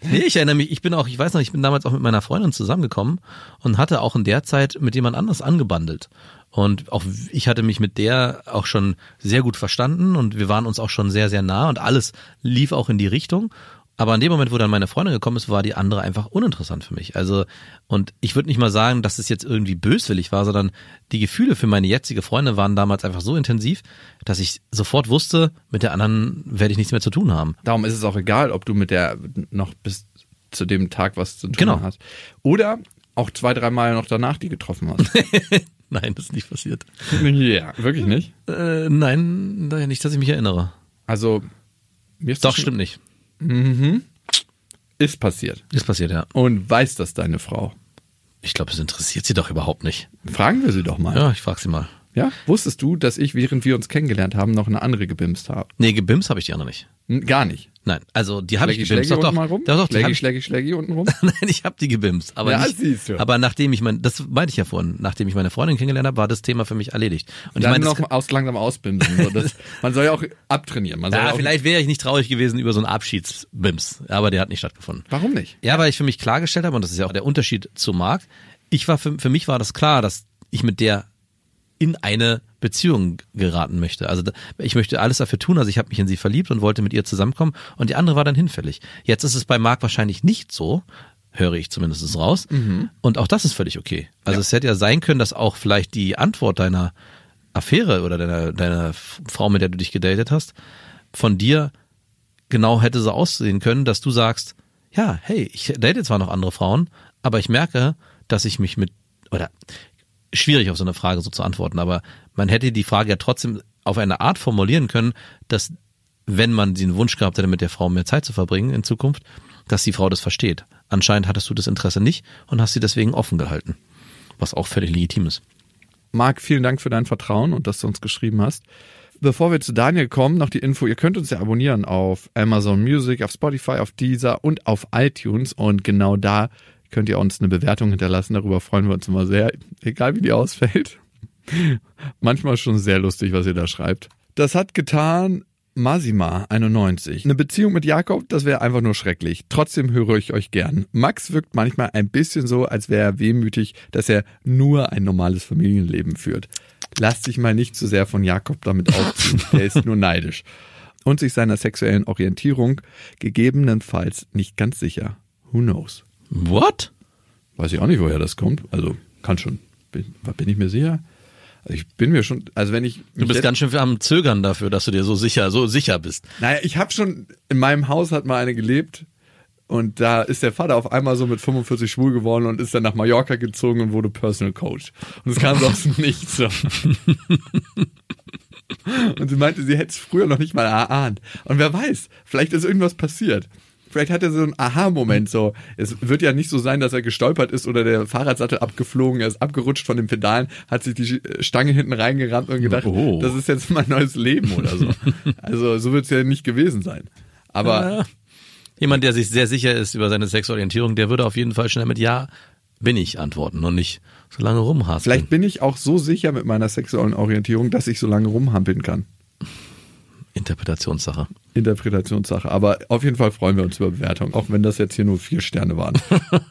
Nee, ich erinnere mich, ich bin auch, ich weiß noch, ich bin damals auch mit meiner Freundin zusammengekommen und hatte auch in der Zeit mit jemand anders angebandelt. Und auch ich hatte mich mit der auch schon sehr gut verstanden und wir waren uns auch schon sehr, sehr nah und alles lief auch in die Richtung. Aber in dem Moment, wo dann meine Freundin gekommen ist, war die andere einfach uninteressant für mich. Also, und ich würde nicht mal sagen, dass es jetzt irgendwie böswillig war, sondern die Gefühle für meine jetzige Freundin waren damals einfach so intensiv, dass ich sofort wusste, mit der anderen werde ich nichts mehr zu tun haben. Darum ist es auch egal, ob du mit der noch bis zu dem Tag was zu tun Genau. hast. Oder auch zwei, drei Mal noch danach die getroffen hast. Nein, das ist nicht passiert. ja, wirklich nicht. Äh, nein, nicht, dass ich mich erinnere. Also, mir ist Doch, stimmt nicht. Ist passiert. Ist passiert, ja. Und weiß das deine Frau? Ich glaube, es interessiert sie doch überhaupt nicht. Fragen wir sie doch mal. Ja, ich frag sie mal. Ja? Wusstest du, dass ich, während wir uns kennengelernt haben, noch eine andere gebimst habe? Nee, gebimst habe ich die andere nicht. Gar nicht. Nein, also die habe ich gebimst. Doch, doch, mal rum? doch, doch, Schlägi, ich, Schlägi, Schlägi unten rum? Nein, ich habe die gebimst, aber Ja, nicht. siehst du. Aber nachdem ich mein, das meinte ich ja vorhin, nachdem ich meine Freundin kennengelernt habe, war das Thema für mich erledigt. Und Dann ich meine, das noch aus, langsam ausbinden. So, das, man soll ja auch abtrainieren. Man soll ja Ja, auch, vielleicht wäre ich nicht traurig gewesen über so einen Abschiedsbims, aber der hat nicht stattgefunden. Warum nicht? Ja, weil ich für mich klargestellt habe, und das ist ja auch der Unterschied zu Marc, ich war für, für mich war das klar, dass ich mit der in eine Beziehung geraten möchte. Also ich möchte alles dafür tun. Also ich habe mich in sie verliebt und wollte mit ihr zusammenkommen und die andere war dann hinfällig. Jetzt ist es bei Marc wahrscheinlich nicht so, höre ich zumindest raus. Und auch das ist völlig okay. Also es hätte ja sein können, dass auch vielleicht die Antwort deiner Affäre oder deiner, deiner Frau, mit der du dich gedatet hast, von dir genau hätte so aussehen können, dass du sagst, ja, hey, ich date zwar noch andere Frauen, aber ich merke, dass ich mich mit, oder schwierig auf so eine Frage so zu antworten, aber man hätte die Frage ja trotzdem auf eine Art formulieren können, dass wenn man den Wunsch gehabt hätte, mit der Frau mehr Zeit zu verbringen in Zukunft, dass die Frau das versteht. Anscheinend hattest du das Interesse nicht und hast sie deswegen offen gehalten. Was auch völlig legitim ist. Marc, vielen Dank für dein Vertrauen und dass du uns geschrieben hast. Bevor wir zu Daniel kommen, noch die Info, ihr könnt uns ja abonnieren auf Amazon Music, auf Spotify, auf Deezer und auf iTunes und genau da könnt ihr uns eine Bewertung hinterlassen, darüber freuen wir uns immer sehr, egal wie die ausfällt. Manchmal schon sehr lustig, was ihr da schreibt. Das hat getan Masima 91. Eine Beziehung mit Jakob, das wäre einfach nur schrecklich. Trotzdem höre ich euch gern. Max wirkt manchmal ein bisschen so, als wäre er wehmütig, dass er nur ein normales Familienleben führt. Lasst sich mal nicht zu sehr von Jakob damit aufziehen. er ist nur neidisch. Und sich seiner sexuellen Orientierung gegebenenfalls nicht ganz sicher. Who knows? What? Weiß ich auch nicht, woher das kommt. Also kann schon. Bin, bin ich mir sicher? Also ich bin mir schon, also wenn ich Du bist ganz schön am Zögern dafür, dass du dir so sicher, so sicher bist. Naja, ich habe schon, in meinem Haus hat mal eine gelebt und da ist der Vater auf einmal so mit 45 schwul geworden und ist dann nach Mallorca gezogen und wurde Personal Coach. Und es kam so aus dem Nichts. So. Und sie meinte, sie hätte es früher noch nicht mal erahnt. Und wer weiß, vielleicht ist irgendwas passiert. Vielleicht hat er so einen Aha-Moment so. Es wird ja nicht so sein, dass er gestolpert ist oder der Fahrradsattel abgeflogen, er ist abgerutscht von den Pedalen, hat sich die Stange hinten reingerammt und gedacht, Oh. das ist jetzt mein neues Leben oder so. Also so wird es ja nicht gewesen sein. Aber Ja. Jemand, der sich sehr sicher ist über seine Sexualorientierung, der würde auf jeden Fall schnell mit Ja bin ich antworten und nicht so lange rumhaspeln. vielleicht bin ich auch so sicher mit meiner sexuellen Orientierung, dass ich so lange rumhampeln kann. Interpretationssache. Interpretationssache. Aber auf jeden Fall freuen wir uns über Bewertung, auch wenn das jetzt hier nur vier Sterne waren.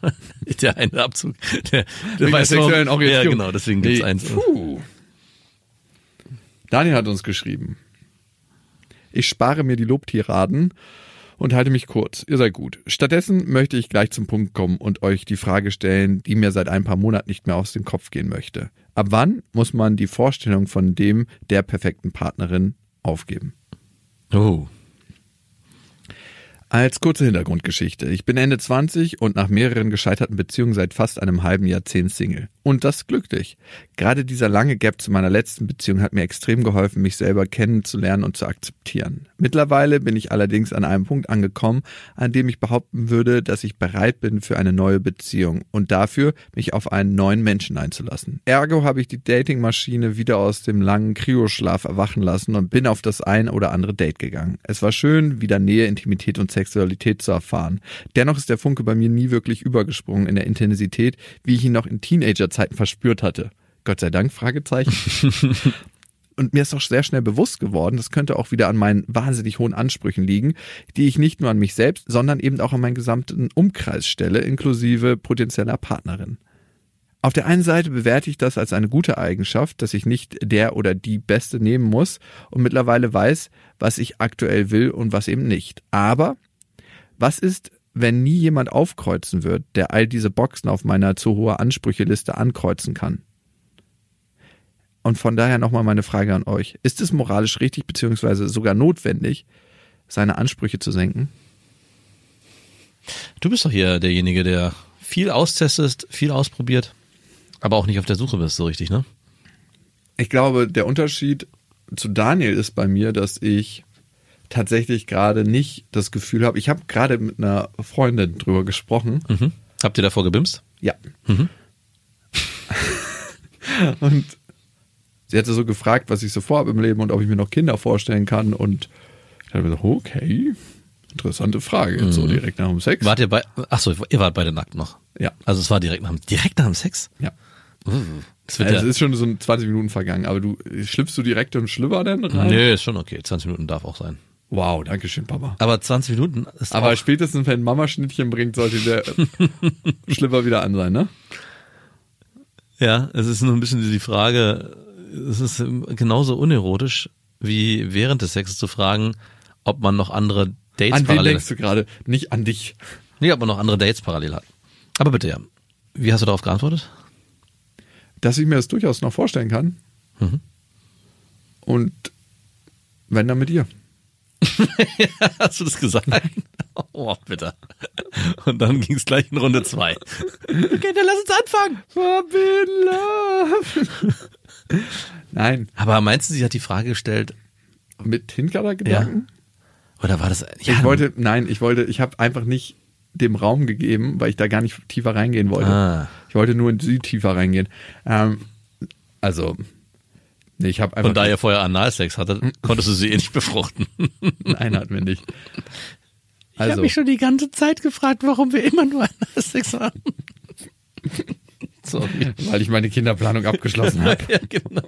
Der eine Abzug. Der, der weiß sexuellen Orientierung. Ja, genau, deswegen gibt's Nee, eins. Puh. Daniel hat uns geschrieben. Ich spare mir die Lobtiraden und halte mich kurz. Ihr seid gut. Stattdessen möchte ich gleich zum Punkt kommen und euch die Frage stellen, die mir seit ein paar Monaten nicht mehr aus dem Kopf gehen möchte. Ab wann muss man die Vorstellung von dem der perfekten Partnerin aufgeben? Oh. Als kurze Hintergrundgeschichte. Ich bin Ende 20 und nach mehreren gescheiterten Beziehungen seit fast einem halben Jahrzehnt Single. Und das glücklich. Gerade dieser lange Gap zu meiner letzten Beziehung hat mir extrem geholfen, mich selber kennenzulernen und zu akzeptieren. Mittlerweile bin ich allerdings an einem Punkt angekommen, an dem ich behaupten würde, dass ich bereit bin für eine neue Beziehung und dafür, mich auf einen neuen Menschen einzulassen. Ergo habe ich die Datingmaschine wieder aus dem langen Kryoschlaf erwachen lassen und bin auf das ein oder andere Date gegangen. Es war schön, wieder Nähe, Intimität und Sexualität zu erfahren. Dennoch ist der Funke bei mir nie wirklich übergesprungen in der Intensität, wie ich ihn noch in Teenagerzeiten verspürt hatte. Gott sei Dank, Fragezeichen. Und mir ist auch sehr schnell bewusst geworden, das könnte auch wieder an meinen wahnsinnig hohen Ansprüchen liegen, die ich nicht nur an mich selbst, sondern eben auch an meinen gesamten Umkreis stelle, inklusive potenzieller Partnerin. Auf der einen Seite bewerte ich das als eine gute Eigenschaft, dass ich nicht der oder die Beste nehmen muss und mittlerweile weiß, was ich aktuell will und was eben nicht. Aber was ist, wenn nie jemand aufkreuzen wird, der all diese Boxen auf meiner zu hohe Ansprücheliste ankreuzen kann? Und von daher nochmal meine Frage an euch. Ist es moralisch richtig beziehungsweise sogar notwendig, seine Ansprüche zu senken? Du bist doch hier derjenige, der viel austestet, viel ausprobiert, aber auch nicht auf der Suche bist, so richtig, ne? Ich glaube, der Unterschied zu Daniel ist bei mir, dass ich tatsächlich gerade nicht das Gefühl habe, ich habe gerade mit einer Freundin drüber gesprochen. Mhm. Habt ihr davor gebimst? Ja. Und sie hatte so gefragt, was ich so vorhabe im Leben und ob ich mir noch Kinder vorstellen kann. Und ich habe so, okay, interessante Frage. Jetzt so direkt nach dem Sex. Wart ihr bei, ach so, ihr wart beide nackt noch. Ja. Also es war direkt nach dem, direkt nach dem Sex? Ja. Uh, das wird Also es ja, ist schon so 20 Minuten vergangen, aber du schlüpfst du direkt im Schlüpper dann rein? nö, ist schon okay. 20 Minuten darf auch sein. Wow, danke schön, Papa. Aber 20 Minuten ist Aber spätestens, wenn Mama Schnittchen bringt, sollte der Schlüpper wieder an sein, ne? ja, es ist nur ein bisschen die Frage, es ist genauso unerotisch, wie während des Sexes zu fragen, ob man noch andere Dates An wen parallel denkst du gerade? Nicht an dich. Nee, ob man noch andere Dates parallel hat. Aber bitte, ja. Wie hast du darauf geantwortet? Dass ich mir das durchaus noch vorstellen kann. Mhm. Und wenn dann mit ihr. Hast du das gesagt? Oh, bitte. Und dann ging es gleich in Runde zwei. Okay, dann lass uns anfangen. Forbidden Love. Nein, Aber meinst du, sie hat die Frage gestellt, mit Hintergedanken? oder war das, ja, Ich wollte, nein, ich wollte, ich habe einfach nicht dem Raum gegeben, weil ich da gar nicht tiefer reingehen wollte. Ah. Ich wollte nur in sie tiefer reingehen. Ähm, also, nee, ich habe einfach. und da ihr vorher Analsex hattet, konntest du sie eh nicht befruchten. Nein, hatten wir nicht. Ich habe Also, mich schon die ganze Zeit gefragt, warum wir immer nur Analsex haben. Sorry. weil ich meine Kinderplanung abgeschlossen habe. Ja, genau.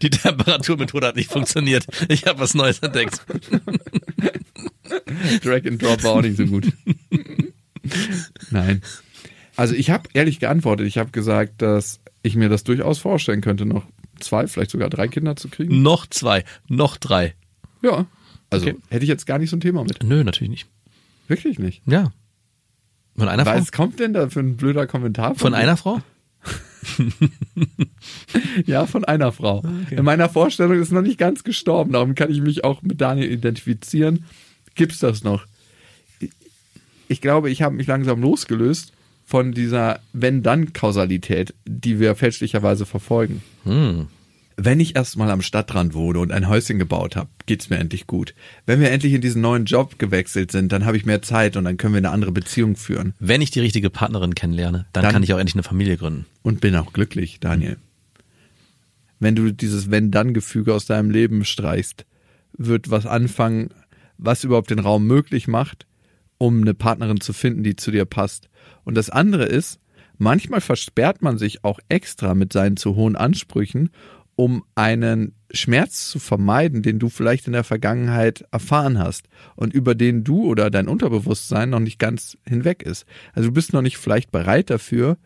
Die Temperaturmethode hat nicht funktioniert. Ich habe was Neues entdeckt. Drag and Drop war auch nicht so gut. Nein. Also ich habe ehrlich geantwortet. Ich habe gesagt, dass ich mir das durchaus vorstellen könnte, noch zwei, vielleicht sogar drei Kinder zu kriegen. Noch zwei, noch drei. Ja. Also Okay. hätte ich jetzt gar nicht so ein Thema mit. Nö, natürlich nicht. Wirklich nicht. Ja. Von einer Frau? Was kommt denn da für ein blöder Kommentar? Von dir? einer Frau? Ja, von einer Frau. In meiner Vorstellung ist noch nicht ganz gestorben, darum kann ich mich auch mit Daniel identifizieren. Gibt's das noch? Ich glaube, ich habe mich langsam losgelöst von dieser Wenn-Dann-Kausalität, die wir fälschlicherweise verfolgen. Hm. Wenn ich erstmal am Stadtrand wohne und ein Häuschen gebaut habe, geht's mir endlich gut. Wenn wir endlich in diesen neuen Job gewechselt sind, dann habe ich mehr Zeit und dann können wir eine andere Beziehung führen. Wenn ich die richtige Partnerin kennenlerne, dann, Dann- kann ich auch endlich eine Familie gründen. und bin auch glücklich, Daniel. Wenn du dieses Wenn-Dann-Gefüge aus deinem Leben streichst, wird was anfangen, was überhaupt den Raum möglich macht, um eine Partnerin zu finden, die zu dir passt. Und das andere ist, manchmal versperrt man sich auch extra mit seinen zu hohen Ansprüchen, um einen Schmerz zu vermeiden, den du vielleicht in der Vergangenheit erfahren hast und über den du oder dein Unterbewusstsein noch nicht ganz hinweg ist. Also du bist noch nicht vielleicht bereit dafür,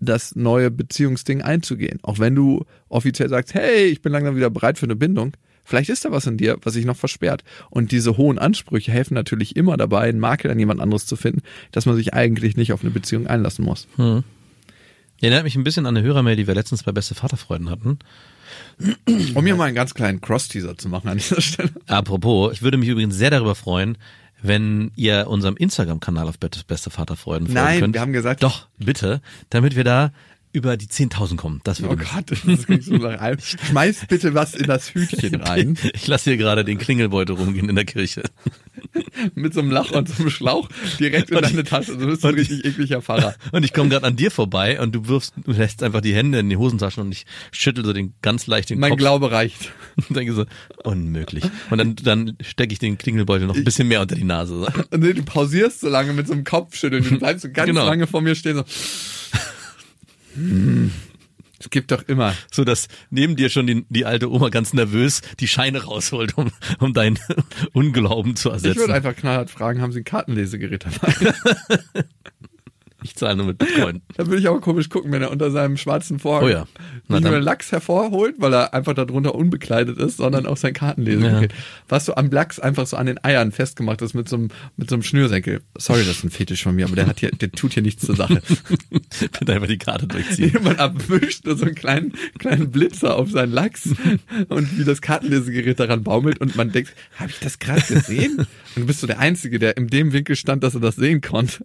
das neue Beziehungsding einzugehen. Auch wenn du offiziell sagst, hey, ich bin langsam wieder bereit für eine Bindung. Vielleicht ist da was in dir, was sich noch versperrt. Und diese hohen Ansprüche helfen natürlich immer dabei, einen Makel an jemand anderes zu finden, dass man sich eigentlich nicht auf eine Beziehung einlassen muss. Erinnert mich ein bisschen an eine Hörermail, die wir letztens bei Beste Vaterfreuden hatten. Um hier mal einen ganz kleinen Cross-Teaser zu machen an dieser Stelle. Apropos, ich würde mich übrigens sehr darüber freuen, wenn ihr unserem Instagram-Kanal auf Beste Beste Vaterfreuden folgen Nein, könnt. wir haben gesagt- Doch, bitte, damit wir da über die 10.000 kommen. Das würde Oh Gott, das klingt so nach allem. Schmeiß bitte was in das Hütchen rein. Ich lasse hier gerade den Klingelbeutel rumgehen in der Kirche. Mit so einem Lach und so einem Schlauch direkt in deine Tasche. Du bist ein richtig ekliger Pfarrer. Und ich komme gerade an dir vorbei und du wirfst, du lässt einfach die Hände in die Hosentaschen und ich schüttel so den ganz leicht den Mein Kopf Glaube reicht. und denke so, unmöglich. Und dann, dann stecke ich den Klingelbeutel noch ein bisschen mehr unter die Nase. Und nee, du pausierst so lange mit so einem Kopfschütteln. Du bleibst so ganz Genau. lange vor mir stehen. So. Hm. Es gibt doch immer. So dass neben dir schon die, die alte Oma ganz nervös die Scheine rausholt, um, um deinen Unglauben zu Ich ersetzen. würde einfach knallhart fragen, haben Sie ein Kartenlesegerät dabei? Ich zahle nur mit Bitcoin. Da würde ich aber komisch gucken, wenn er unter seinem schwarzen Vorhang Oh ja. Na nicht nur den Lachs hervorholt, weil er einfach darunter unbekleidet ist, sondern auch sein Kartenlesegerät. Was so am Lachs einfach so an den Eiern festgemacht ist mit so einem, mit so einem Schnürsenkel. Sorry, das ist ein Fetisch von mir, aber der hat hier, der tut hier nichts zur Sache. Bitte einfach die Karte durchziehen. Jemand abwischt so einen kleinen, kleinen Blitzer auf seinen Lachs und wie das Kartenlesegerät daran baumelt und man denkt, habe ich das gerade gesehen? Und du bist so der Einzige, der in dem Winkel stand, dass er das sehen konnte.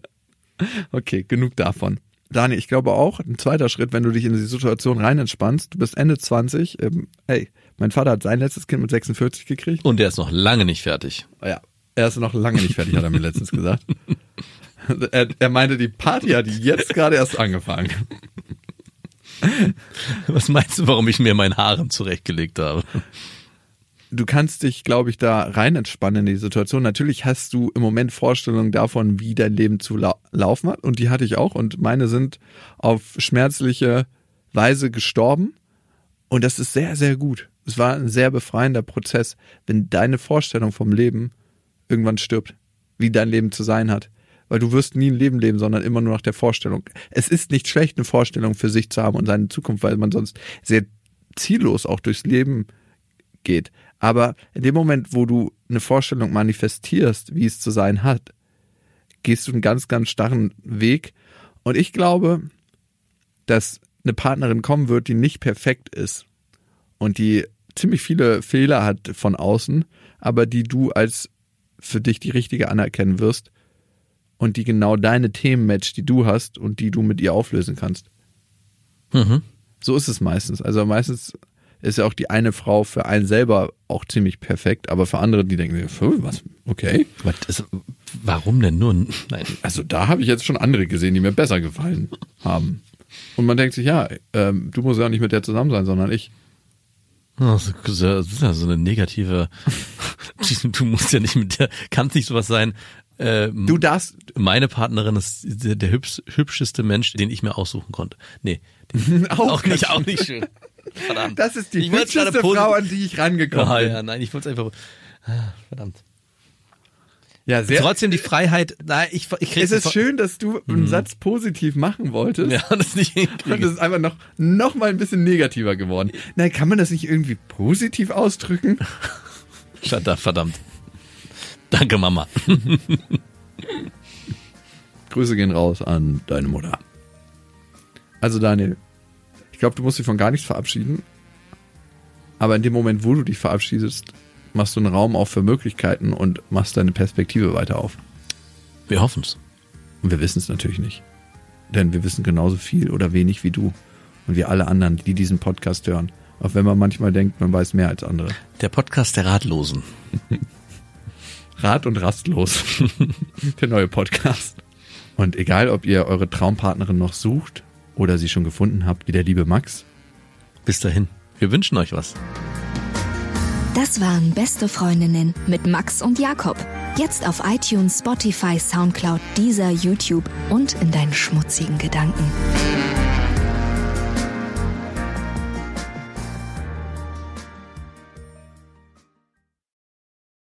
Okay, genug davon. Dani, ich glaube auch, ein zweiter Schritt, wenn du dich in die Situation rein entspannst, du bist Ende 20, ähm, ey, mein Vater hat sein letztes Kind mit 46 gekriegt. Und der ist noch lange nicht fertig. Ja, er ist noch lange nicht fertig, hat er mir letztens gesagt. Er, er meinte, die Party hat jetzt gerade erst angefangen. Was meinst du, warum ich mir mein Haaren zurechtgelegt habe? Du kannst dich, glaube ich, da rein entspannen in die Situation. Natürlich hast du im Moment Vorstellungen davon, wie dein Leben zu lau laufen hat. Und die hatte ich auch. Und meine sind auf schmerzliche Weise gestorben. Und das ist sehr, sehr gut. Es war ein sehr befreiender Prozess, wenn deine Vorstellung vom Leben irgendwann stirbt, wie dein Leben zu sein hat. Weil du wirst nie ein Leben leben, sondern immer nur nach der Vorstellung. Es ist nicht schlecht, eine Vorstellung für sich zu haben und seine Zukunft, weil man sonst sehr ziellos auch durchs Leben geht. Aber in dem Moment, wo du eine Vorstellung manifestierst, wie es zu sein hat, gehst du einen ganz, ganz starren Weg. Und ich glaube, dass eine Partnerin kommen wird, die nicht perfekt ist und die ziemlich viele Fehler hat von außen, aber die du als für dich die richtige anerkennen wirst und die genau deine Themen matcht, die du hast und die du mit ihr auflösen kannst. Mhm. So ist es meistens. Also meistens ist ja auch die eine Frau für einen selber auch ziemlich perfekt, aber für andere, die denken, was, okay. Das, warum denn nur? Nein. Also da habe ich jetzt schon andere gesehen, die mir besser gefallen haben. Und man denkt sich, ja, ähm, du musst ja auch nicht mit der zusammen sein, sondern ich. Das ist ja so eine negative. du musst ja nicht mit der, kannst nicht sowas sein. Äh, du darfst. Meine Partnerin ist der, der hübsch, hübscheste Mensch, den ich mir aussuchen konnte. Nee, auch, auch nicht, auch nicht schön. Verdammt. Das ist die hübscheste Frau, an die ich rangekommen bin. ja, nein, ich wollte es einfach. Ah, Verdammt. Ja, sehr. Trotzdem die Freiheit. Nein, ich, ich es ist schön, dass du einen Satz positiv machen wolltest. Ja, das nicht Und hinkriege. es ist einfach noch, noch mal ein bisschen negativer geworden. Nein, kann man das nicht irgendwie positiv ausdrücken? Verdammt, verdammt. Danke, Mama. Grüße gehen raus an deine Mutter. Also Daniel, glaube, du musst dich von gar nichts verabschieden. Aber in dem Moment, wo du dich verabschiedest, machst du einen Raum auf für Möglichkeiten und machst deine Perspektive weiter auf. Wir hoffen's. Und wir wissen es natürlich nicht. Denn wir wissen genauso viel oder wenig wie du. Und wie alle anderen, die diesen Podcast hören. Auch wenn man manchmal denkt, man weiß mehr als andere. Der Podcast der Ratlosen. Rat und rastlos. Der neue Podcast. Und egal, ob ihr eure Traumpartnerin noch sucht oder sie schon gefunden habt, wie der liebe Max, Bis dahin. Wir wünschen euch was. Das waren Beste Freundinnen mit Max und Jakob. Jetzt auf iTunes, Spotify, Soundcloud, dieser YouTube und in deinen schmutzigen Gedanken.